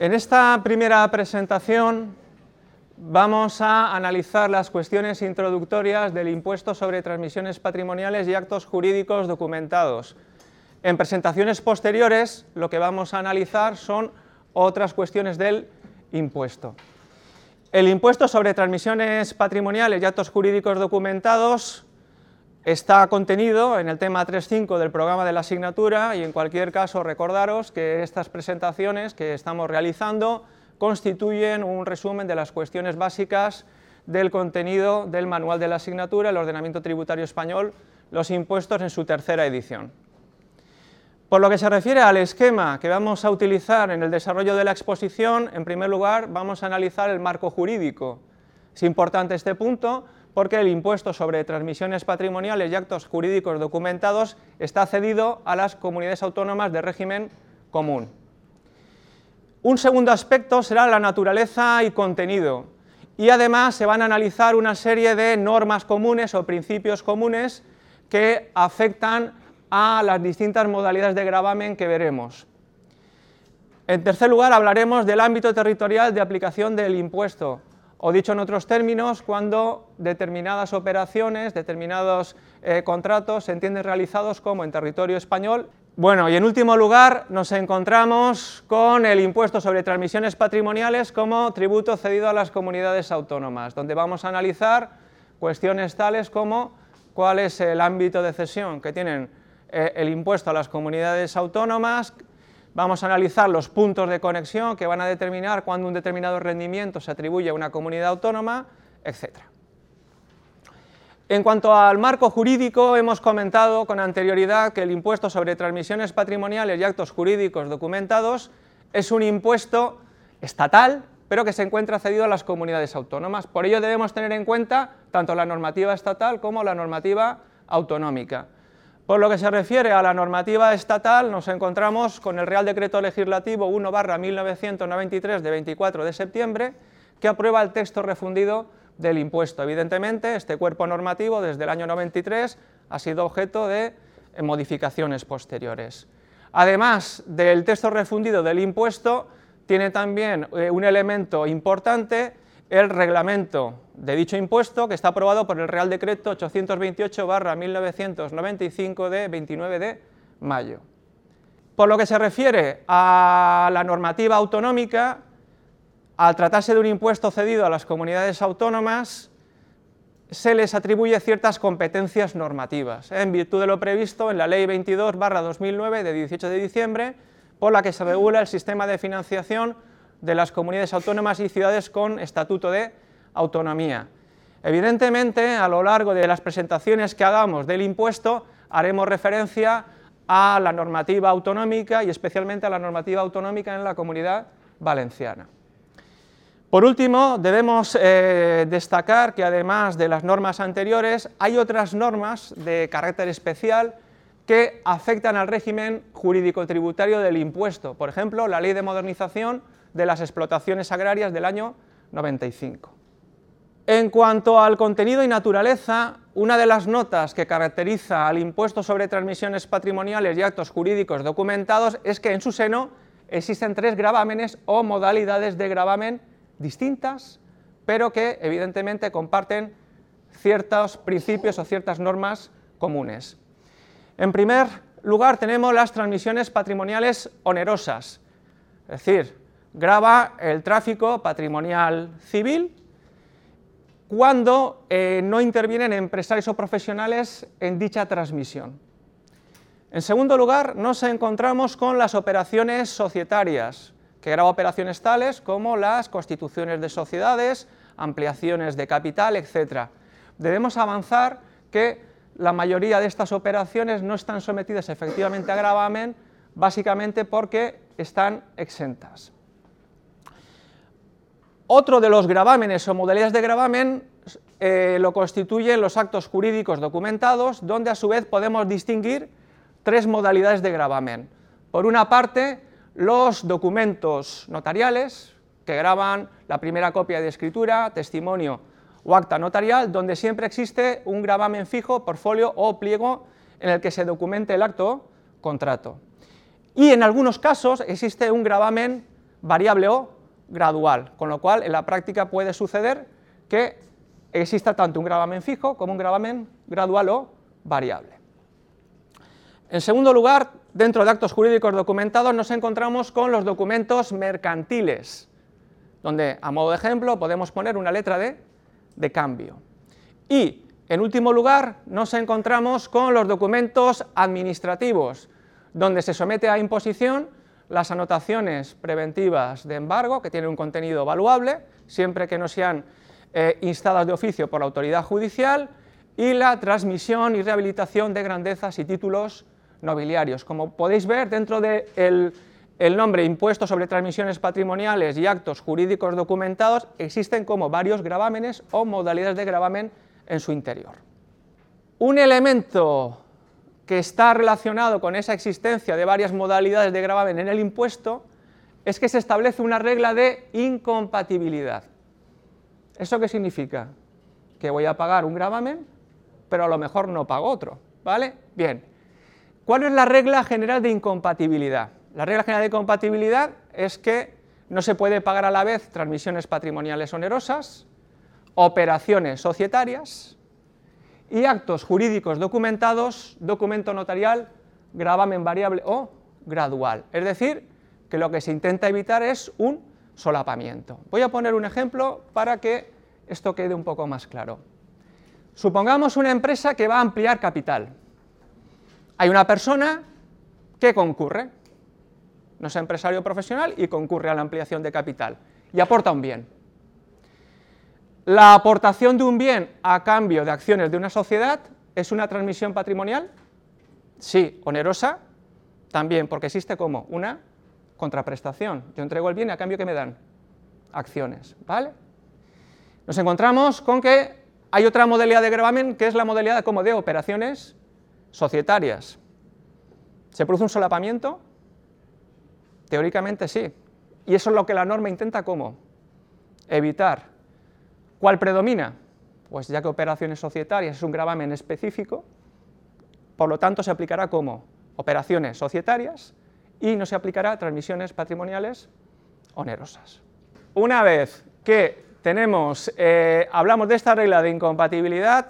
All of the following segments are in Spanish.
En esta primera presentación vamos a analizar las cuestiones introductorias del impuesto sobre transmisiones patrimoniales y actos jurídicos documentados. En presentaciones posteriores lo que vamos a analizar son otras cuestiones del impuesto. El impuesto sobre transmisiones patrimoniales y actos jurídicos documentados está contenido en el tema 3.5 del programa de la asignatura y en cualquier caso recordaros que estas presentaciones que estamos realizando constituyen un resumen de las cuestiones básicas del contenido del manual de la asignatura, el ordenamiento tributario español, los impuestos en su tercera edición. Por lo que se refiere al esquema que vamos a utilizar en el desarrollo de la exposición, en primer lugar vamos a analizar el marco jurídico. Es importante este punto porque el impuesto sobre transmisiones patrimoniales y actos jurídicos documentados está cedido a las comunidades autónomas de régimen común. Un segundo aspecto será la naturaleza y contenido, y además se van a analizar una serie de normas comunes o principios comunes que afectan a las distintas modalidades de gravamen que veremos. En tercer lugar, hablaremos del ámbito territorial de aplicación del impuesto, o dicho en otros términos, cuando determinadas operaciones, determinados eh, contratos se entienden realizados como en territorio español. Bueno, y en último lugar nos encontramos con el impuesto sobre transmisiones patrimoniales como tributo cedido a las comunidades autónomas, donde vamos a analizar cuestiones tales como cuál es el ámbito de cesión que tienen eh, el impuesto a las comunidades autónomas, Vamos a analizar los puntos de conexión que van a determinar cuándo un determinado rendimiento se atribuye a una comunidad autónoma, etc. En cuanto al marco jurídico, hemos comentado con anterioridad que el impuesto sobre transmisiones patrimoniales y actos jurídicos documentados es un impuesto estatal, pero que se encuentra cedido a las comunidades autónomas. Por ello debemos tener en cuenta tanto la normativa estatal como la normativa autonómica. Por lo que se refiere a la normativa estatal, nos encontramos con el Real Decreto Legislativo 1 1993 de 24 de septiembre, que aprueba el texto refundido del impuesto. Evidentemente, este cuerpo normativo desde el año 93 ha sido objeto de modificaciones posteriores. Además del texto refundido del impuesto, tiene también eh, un elemento importante el reglamento de dicho impuesto que está aprobado por el Real Decreto 828-1995 de 29 de mayo. Por lo que se refiere a la normativa autonómica, al tratarse de un impuesto cedido a las comunidades autónomas, se les atribuye ciertas competencias normativas, en virtud de lo previsto en la Ley 22-2009 de 18 de diciembre, por la que se regula el sistema de financiación de las comunidades autónomas y ciudades con estatuto de autonomía. Evidentemente, a lo largo de las presentaciones que hagamos del impuesto, haremos referencia a la normativa autonómica y especialmente a la normativa autonómica en la comunidad valenciana. Por último, debemos eh, destacar que además de las normas anteriores, hay otras normas de carácter especial que afectan al régimen jurídico tributario del impuesto. Por ejemplo, la Ley de Modernización de las explotaciones agrarias del año 95. En cuanto al contenido y naturaleza, una de las notas que caracteriza al impuesto sobre transmisiones patrimoniales y actos jurídicos documentados es que en su seno existen tres gravámenes o modalidades de gravamen distintas, pero que evidentemente comparten ciertos principios o ciertas normas comunes. En primer lugar tenemos las transmisiones patrimoniales onerosas, es decir, graba el tráfico patrimonial civil cuando eh, no intervienen empresarios o profesionales en dicha transmisión. En segundo lugar, nos encontramos con las operaciones societarias, que graba operaciones tales como las constituciones de sociedades, ampliaciones de capital, etc. Debemos avanzar que la mayoría de estas operaciones no están sometidas efectivamente a gravamen, básicamente porque están exentas. Otro de los gravámenes o modalidades de gravamen eh, lo constituyen los actos jurídicos documentados, donde a su vez podemos distinguir tres modalidades de gravamen. Por una parte, los documentos notariales que graban la primera copia de escritura, testimonio o acta notarial, donde siempre existe un gravamen fijo, portfolio o pliego en el que se documente el acto contrato. Y en algunos casos existe un gravamen variable o gradual, con lo cual en la práctica puede suceder que exista tanto un gravamen fijo como un gravamen gradual o variable. En segundo lugar, dentro de actos jurídicos documentados nos encontramos con los documentos mercantiles, donde a modo de ejemplo podemos poner una letra de, de cambio. Y en último lugar nos encontramos con los documentos administrativos, donde se somete a imposición las anotaciones preventivas de embargo, que tienen un contenido valuable, siempre que no sean eh, instadas de oficio por la autoridad judicial, y la transmisión y rehabilitación de grandezas y títulos nobiliarios. Como podéis ver, dentro del el nombre impuesto sobre transmisiones patrimoniales y actos jurídicos documentados, existen como varios gravámenes o modalidades de gravamen en su interior. Un elemento que está relacionado con esa existencia de varias modalidades de gravamen en el impuesto es que se establece una regla de incompatibilidad. ¿Eso qué significa? Que voy a pagar un gravamen, pero a lo mejor no pago otro, ¿vale? Bien. ¿Cuál es la regla general de incompatibilidad? La regla general de incompatibilidad es que no se puede pagar a la vez transmisiones patrimoniales onerosas, operaciones societarias y actos jurídicos documentados, documento notarial, gravamen variable o gradual. Es decir, que lo que se intenta evitar es un solapamiento. Voy a poner un ejemplo para que esto quede un poco más claro. Supongamos una empresa que va a ampliar capital. Hay una persona que concurre, no es empresario profesional y concurre a la ampliación de capital y aporta un bien. La aportación de un bien a cambio de acciones de una sociedad es una transmisión patrimonial, sí, onerosa, también, porque existe como una contraprestación. Yo entrego el bien a cambio que me dan acciones, ¿vale? Nos encontramos con que hay otra modalidad de gravamen que es la modalidad como de operaciones societarias. ¿Se produce un solapamiento? Teóricamente sí. Y eso es lo que la norma intenta como evitar. ¿Cuál predomina? Pues ya que operaciones societarias es un gravamen específico, por lo tanto se aplicará como operaciones societarias y no se aplicará transmisiones patrimoniales onerosas. Una vez que tenemos, eh, hablamos de esta regla de incompatibilidad,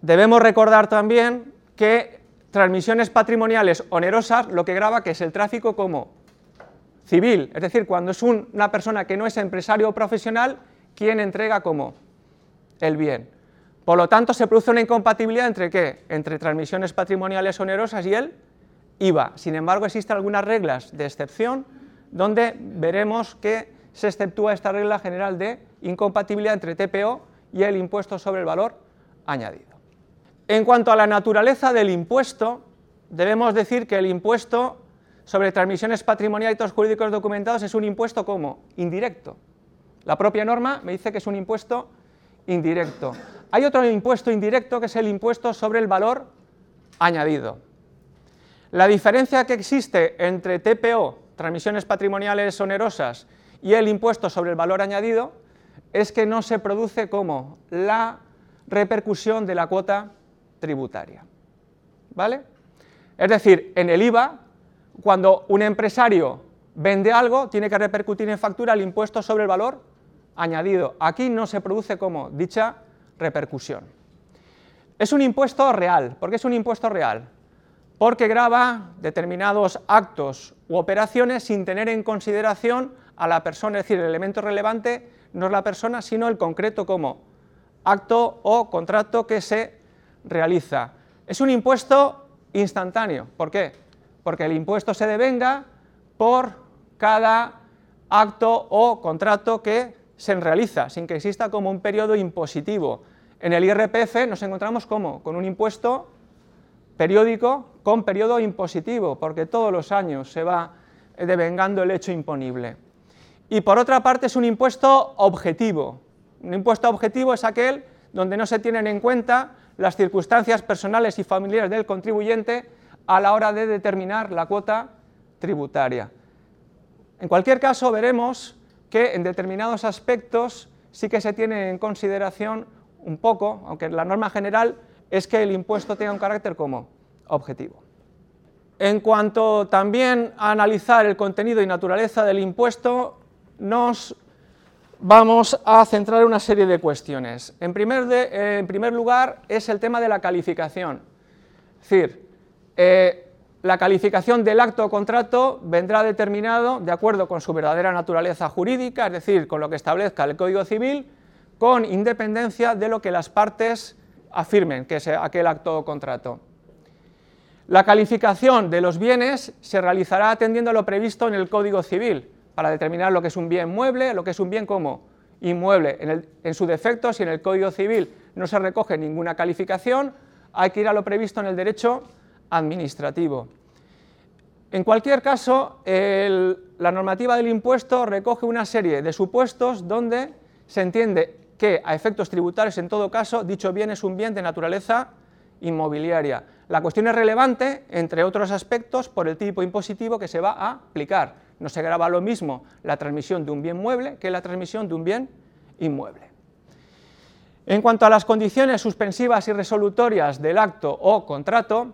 debemos recordar también que transmisiones patrimoniales onerosas lo que graba que es el tráfico como civil, es decir, cuando es una persona que no es empresario o profesional quien entrega como el bien. Por lo tanto, se produce una incompatibilidad entre qué? Entre transmisiones patrimoniales onerosas y el IVA. Sin embargo, existen algunas reglas de excepción donde veremos que se exceptúa esta regla general de incompatibilidad entre TPO y el impuesto sobre el valor añadido. En cuanto a la naturaleza del impuesto, debemos decir que el impuesto sobre transmisiones patrimoniales y jurídicos documentados es un impuesto como indirecto. La propia norma me dice que es un impuesto indirecto. Hay otro impuesto indirecto que es el impuesto sobre el valor añadido. La diferencia que existe entre TPO, transmisiones patrimoniales onerosas, y el impuesto sobre el valor añadido es que no se produce como la repercusión de la cuota tributaria. ¿Vale? Es decir, en el IVA, cuando un empresario vende algo, tiene que repercutir en factura el impuesto sobre el valor añadido. Aquí no se produce como dicha repercusión. Es un impuesto real. ¿Por qué es un impuesto real? porque graba determinados actos u operaciones sin tener en consideración a la persona, es decir, el elemento relevante no es la persona, sino el concreto como acto o contrato que se realiza. Es un impuesto instantáneo, ¿por qué? Porque el impuesto se devenga por cada acto o contrato que se realiza, sin que exista como un periodo impositivo. En el IRPF nos encontramos como con un impuesto periódico con periodo impositivo, porque todos los años se va devengando el hecho imponible. Y por otra parte es un impuesto objetivo. Un impuesto objetivo es aquel donde no se tienen en cuenta las circunstancias personales y familiares del contribuyente a la hora de determinar la cuota tributaria. En cualquier caso, veremos que en determinados aspectos sí que se tiene en consideración un poco, aunque la norma general es que el impuesto tenga un carácter como objetivo. En cuanto también a analizar el contenido y naturaleza del impuesto, nos vamos a centrar en una serie de cuestiones. En primer, lugar es el tema de la calificación. Es decir, eh, la calificación del acto o contrato vendrá determinado de acuerdo con su verdadera naturaleza jurídica, es decir, con lo que establezca el Código Civil, con independencia de lo que las partes afirmen que es aquel acto o contrato. La calificación de los bienes se realizará atendiendo a lo previsto en el Código Civil, para determinar lo que es un bien mueble, lo que es un bien como inmueble. En, en su defecto, si en el Código Civil no se recoge ninguna calificación, hay que ir a lo previsto en el derecho administrativo. En cualquier caso, la normativa del impuesto recoge una serie de supuestos donde se entiende que a efectos tributarios, en todo caso, dicho bien es un bien de naturaleza inmobiliaria. La cuestión es relevante, entre otros aspectos, por el tipo impositivo que se va a aplicar. No se graba lo mismo la transmisión de un bien mueble que la transmisión de un bien inmueble. En cuanto a las condiciones suspensivas y resolutorias del acto o contrato,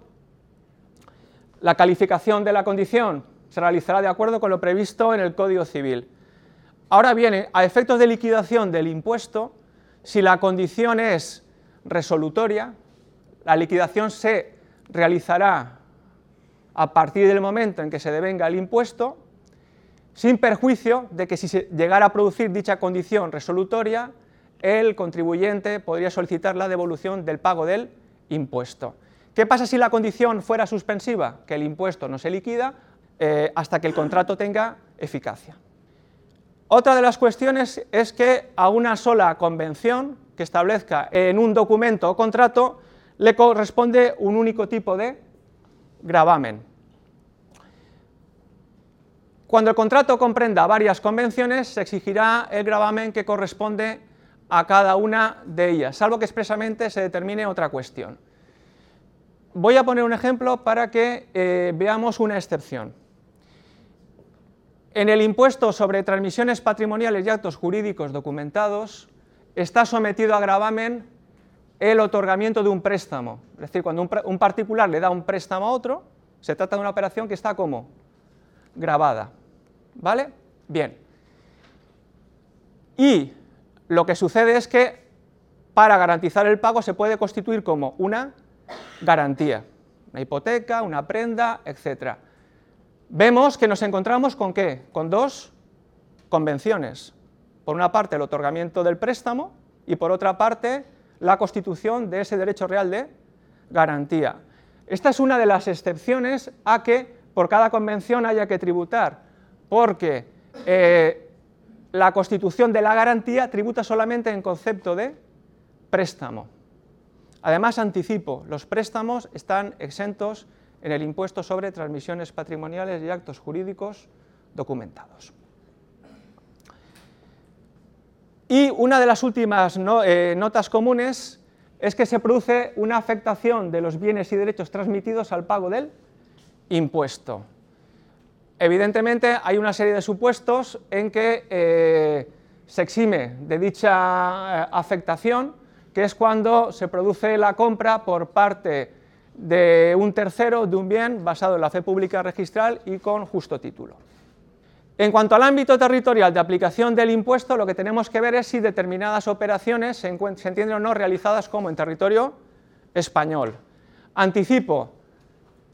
la calificación de la condición se realizará de acuerdo con lo previsto en el Código Civil. Ahora bien, a efectos de liquidación del impuesto, si la condición es resolutoria, la liquidación se realizará a partir del momento en que se devenga el impuesto, sin perjuicio de que si se llegara a producir dicha condición resolutoria, el contribuyente podría solicitar la devolución del pago del impuesto. ¿Qué pasa si la condición fuera suspensiva? Que el impuesto no se liquida eh, hasta que el contrato tenga eficacia. Otra de las cuestiones es que a una sola convención que establezca en un documento o contrato le corresponde un único tipo de gravamen. Cuando el contrato comprenda varias convenciones, se exigirá el gravamen que corresponde a cada una de ellas, salvo que expresamente se determine otra cuestión. Voy a poner un ejemplo para que eh, veamos una excepción. En el impuesto sobre transmisiones patrimoniales y actos jurídicos documentados está sometido a gravamen el otorgamiento de un préstamo. Es decir, cuando un, particular le da un préstamo a otro, se trata de una operación que está como grabada. ¿Vale? Bien. Y lo que sucede es que para garantizar el pago se puede constituir como una garantía, una hipoteca, una prenda, etc. Vemos que nos encontramos con qué? Con dos convenciones. Por una parte el otorgamiento del préstamo y por otra parte la constitución de ese derecho real de garantía. Esta es una de las excepciones a que por cada convención haya que tributar, porque eh, la constitución de la garantía tributa solamente en concepto de préstamo. Además, anticipo, los préstamos están exentos en el impuesto sobre transmisiones patrimoniales y actos jurídicos documentados. Y una de las últimas eh, notas comunes es que se produce una afectación de los bienes y derechos transmitidos al pago del impuesto. Evidentemente hay una serie de supuestos en que eh, se exime de dicha eh, afectación que es cuando se produce la compra por parte de un tercero de un bien basado en la fe pública registral y con justo título. En cuanto al ámbito territorial de aplicación del impuesto, lo que tenemos que ver es si determinadas operaciones se, entienden o no realizadas como en territorio español. Anticipo,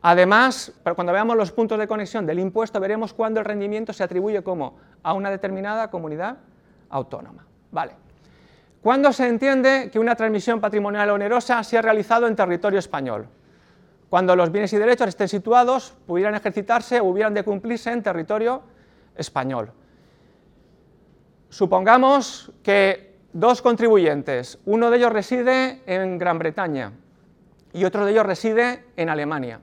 además, cuando veamos los puntos de conexión del impuesto, veremos cuándo el rendimiento se atribuye como a una determinada comunidad autónoma. Vale. ¿Cuándo se entiende que una transmisión patrimonial onerosa se ha realizado en territorio español? Cuando los bienes y derechos estén situados, pudieran ejercitarse o hubieran de cumplirse en territorio español. Supongamos que dos contribuyentes, uno de ellos reside en Gran Bretaña y otro de ellos reside en Alemania,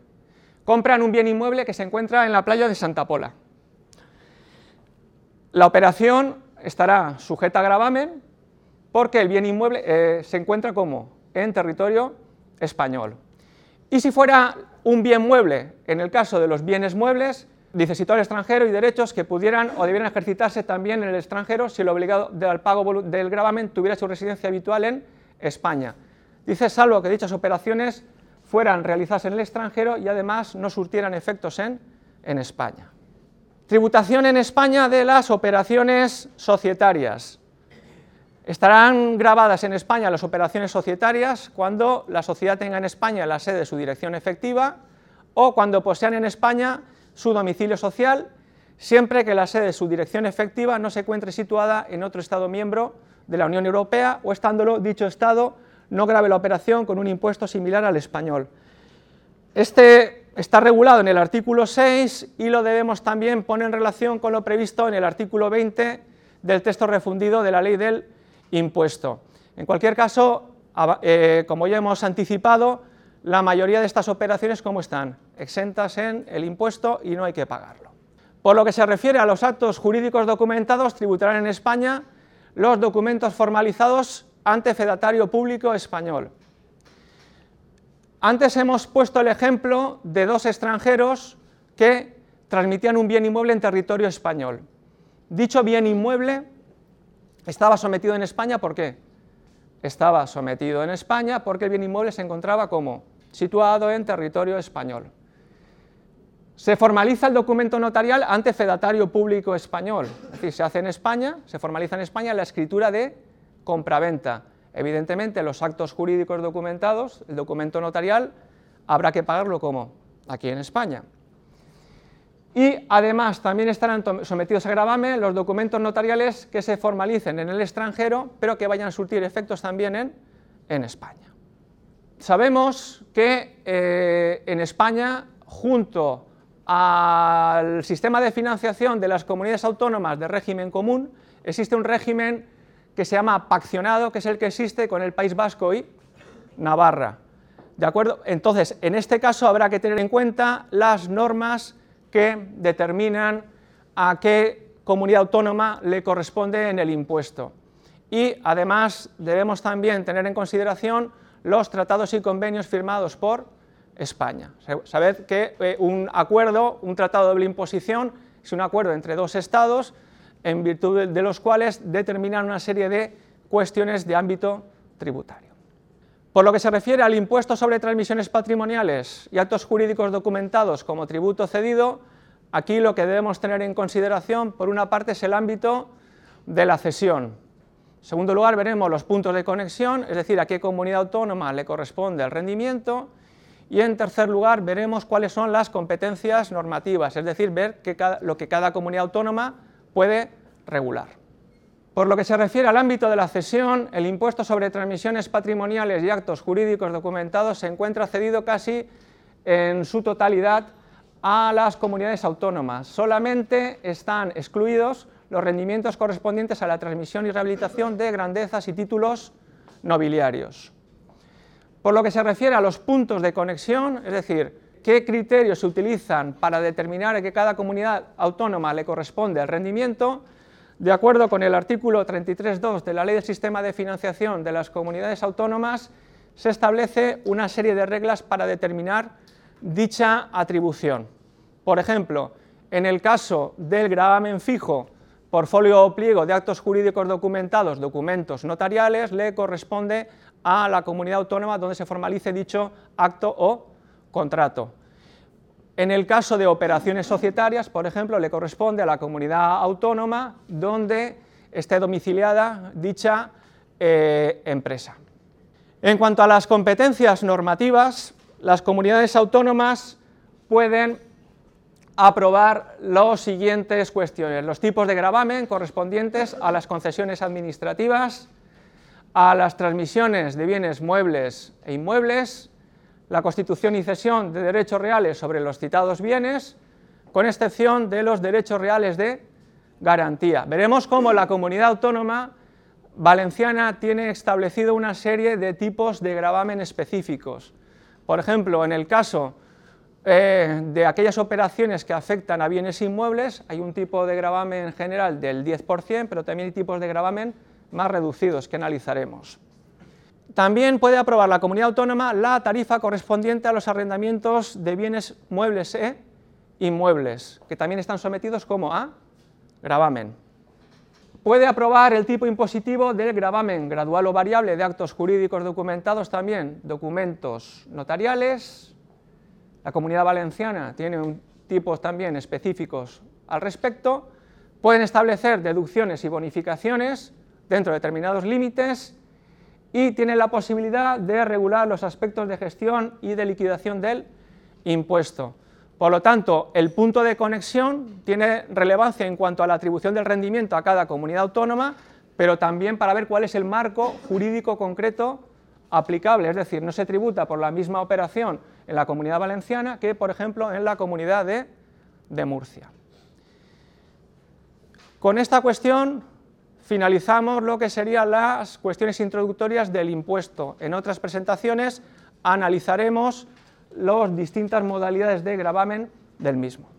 compran un bien inmueble que se encuentra en la playa de Santa Pola. La operación estará sujeta a gravamen porque el bien inmueble eh, se encuentra como en territorio español. Y si fuera un bien mueble, en el caso de los bienes muebles, dice situado extranjero y derechos que pudieran o debieran ejercitarse también en el extranjero si el obligado del pago del gravamen tuviera su residencia habitual en España. Dice salvo que dichas operaciones fueran realizadas en el extranjero y además no surtieran efectos en, en España. Tributación en España de las operaciones societarias. Estarán grabadas en España las operaciones societarias cuando la sociedad tenga en España la sede de su dirección efectiva o cuando posean en España su domicilio social, siempre que la sede de su dirección efectiva no se encuentre situada en otro Estado miembro de la Unión Europea o estándolo dicho Estado no grave la operación con un impuesto similar al español. Este está regulado en el artículo 6 y lo debemos también poner en relación con lo previsto en el artículo 20 del texto refundido de la ley del impuesto. En cualquier caso, eh, como ya hemos anticipado, la mayoría de estas operaciones, ¿cómo están? Exentas en el impuesto y no hay que pagarlo. Por lo que se refiere a los actos jurídicos documentados, tributarán en España los documentos formalizados ante fedatario público español. Antes hemos puesto el ejemplo de dos extranjeros que transmitían un bien inmueble en territorio español. Dicho bien inmueble estaba sometido en España, ¿por qué? Estaba sometido en España porque el bien inmueble se encontraba como situado en territorio español. Se formaliza el documento notarial ante fedatario público español, es decir, se hace en España, se formaliza en España la escritura de compraventa. Evidentemente, los actos jurídicos documentados, el documento notarial, habrá que pagarlo como aquí en España. Y además también estarán sometidos a gravamen los documentos notariales que se formalicen en el extranjero, pero que vayan a surtir efectos también en, en España. Sabemos que eh, en España, junto al sistema de financiación de las comunidades autónomas de régimen común, existe un régimen que se llama paccionado, que es el que existe con el País Vasco y Navarra. ¿De acuerdo? Entonces, en este caso habrá que tener en cuenta las normas que determinan a qué comunidad autónoma le corresponde en el impuesto. Y además debemos también tener en consideración los tratados y convenios firmados por España. Sabed que eh, un acuerdo, un tratado de doble imposición, es un acuerdo entre dos estados en virtud de los cuales determinan una serie de cuestiones de ámbito tributario. Por lo que se refiere al impuesto sobre transmisiones patrimoniales y actos jurídicos documentados como tributo cedido, aquí lo que debemos tener en consideración, por una parte, es el ámbito de la cesión. En segundo lugar, veremos los puntos de conexión, es decir, a qué comunidad autónoma le corresponde el rendimiento, y en tercer lugar, veremos cuáles son las competencias normativas, es decir, ver lo que cada comunidad autónoma puede regular. Por lo que se refiere al ámbito de la cesión, el impuesto sobre transmisiones patrimoniales y actos jurídicos documentados se encuentra cedido casi en su totalidad a las comunidades autónomas. Solamente están excluidos los rendimientos correspondientes a la transmisión y rehabilitación de grandezas y títulos nobiliarios. Por lo que se refiere a los puntos de conexión, es decir, qué criterios se utilizan para determinar a que cada comunidad autónoma le corresponde el rendimiento, de acuerdo con el artículo 33.2 de la Ley del Sistema de Financiación de las Comunidades Autónomas, se establece una serie de reglas para determinar dicha atribución. Por ejemplo, en el caso del gravamen fijo, portfolio o pliego de actos jurídicos documentados, documentos notariales, le corresponde a la comunidad autónoma donde se formalice dicho acto o contrato. En el caso de operaciones societarias, por ejemplo, le corresponde a la comunidad autónoma donde esté domiciliada dicha eh, empresa. En cuanto a las competencias normativas, las comunidades autónomas pueden aprobar las siguientes cuestiones. Los tipos de gravamen correspondientes a las concesiones administrativas, a las transmisiones de bienes muebles e inmuebles, la constitución y cesión de derechos reales sobre los citados bienes, con excepción de los derechos reales de garantía. Veremos cómo la comunidad autónoma valenciana tiene establecido una serie de tipos de gravamen específicos. Por ejemplo, en el caso eh, de aquellas operaciones que afectan a bienes inmuebles, hay un tipo de gravamen general del 10%, pero también hay tipos de gravamen más reducidos que analizaremos. También puede aprobar la comunidad autónoma la tarifa correspondiente a los arrendamientos de bienes muebles e inmuebles, que también están sometidos como a gravamen. Puede aprobar el tipo impositivo del gravamen gradual o variable de actos jurídicos documentados también, documentos notariales. La comunidad valenciana tiene tipos también específicos al respecto. Pueden establecer deducciones y bonificaciones dentro de determinados límites y tiene la posibilidad de regular los aspectos de gestión y de liquidación del impuesto. Por lo tanto, el punto de conexión tiene relevancia en cuanto a la atribución del rendimiento a cada comunidad autónoma, pero también para ver cuál es el marco jurídico concreto aplicable, es decir, no se tributa por la misma operación en la comunidad valenciana que, por ejemplo, en la comunidad de, Murcia. Con esta cuestión finalizamos lo que serían las cuestiones introductorias del impuesto. En otras presentaciones analizaremos las distintas modalidades de gravamen del mismo.